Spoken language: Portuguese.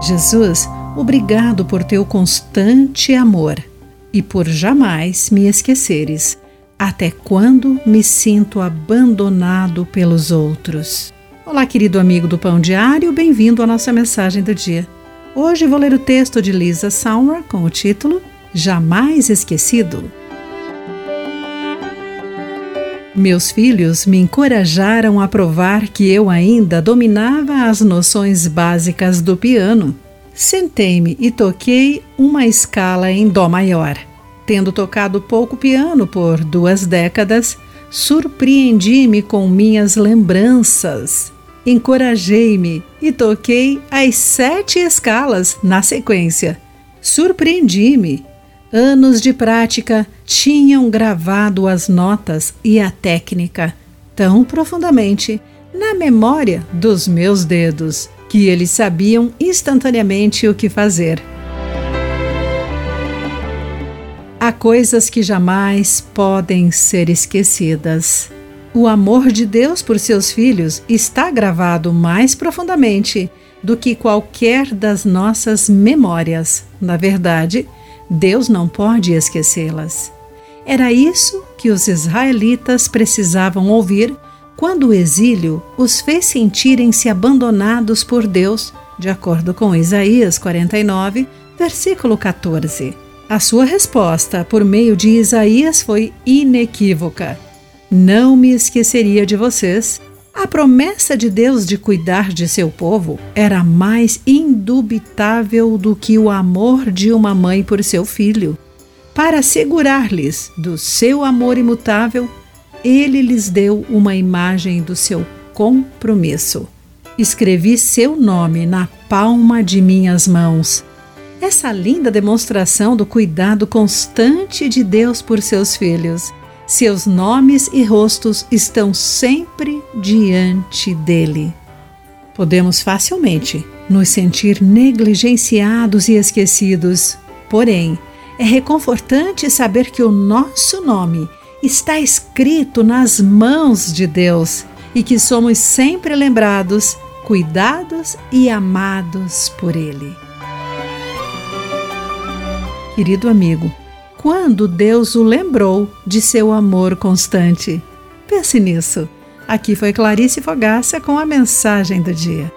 Jesus, obrigado por teu constante amor e por jamais me esqueceres, até quando me sinto abandonado pelos outros. Olá, querido amigo do Pão Diário, bem-vindo à nossa mensagem do dia. Hoje vou ler o texto de Lisa Sauer com o título Jamais Esquecido. Meus filhos me encorajaram a provar que eu ainda dominava as noções básicas do piano. Sentei-me e toquei uma escala em Dó maior. Tendo tocado pouco piano por duas décadas, surpreendi-me com minhas lembranças. Encorajei-me e toquei as sete escalas na sequência. Surpreendi-me Anos de prática tinham gravado as notas e a técnica tão profundamente na memória dos meus dedos que eles sabiam instantaneamente o que fazer. Há coisas que jamais podem ser esquecidas. O amor de Deus por seus filhos está gravado mais profundamente do que qualquer das nossas memórias. Na verdade, Deus não pode esquecê-las. Era isso que os israelitas precisavam ouvir quando o exílio os fez sentirem-se abandonados por Deus, de acordo com Isaías 49, versículo 14. A sua resposta por meio de Isaías foi inequívoca: Não me esqueceria de vocês, a promessa de Deus de cuidar de seu povo era mais indubitável do que o amor de uma mãe por seu filho. Para assegurar-lhes do seu amor imutável, ele lhes deu uma imagem do seu compromisso. Escrevi seu nome na palma de minhas mãos. Essa linda demonstração do cuidado constante de Deus por seus filhos seus nomes e rostos estão sempre diante dele. Podemos facilmente nos sentir negligenciados e esquecidos, porém, é reconfortante saber que o nosso nome está escrito nas mãos de Deus e que somos sempre lembrados, cuidados e amados por Ele. Querido amigo, quando Deus o lembrou de seu amor constante. Pense nisso. Aqui foi Clarice Fogaça com a mensagem do dia.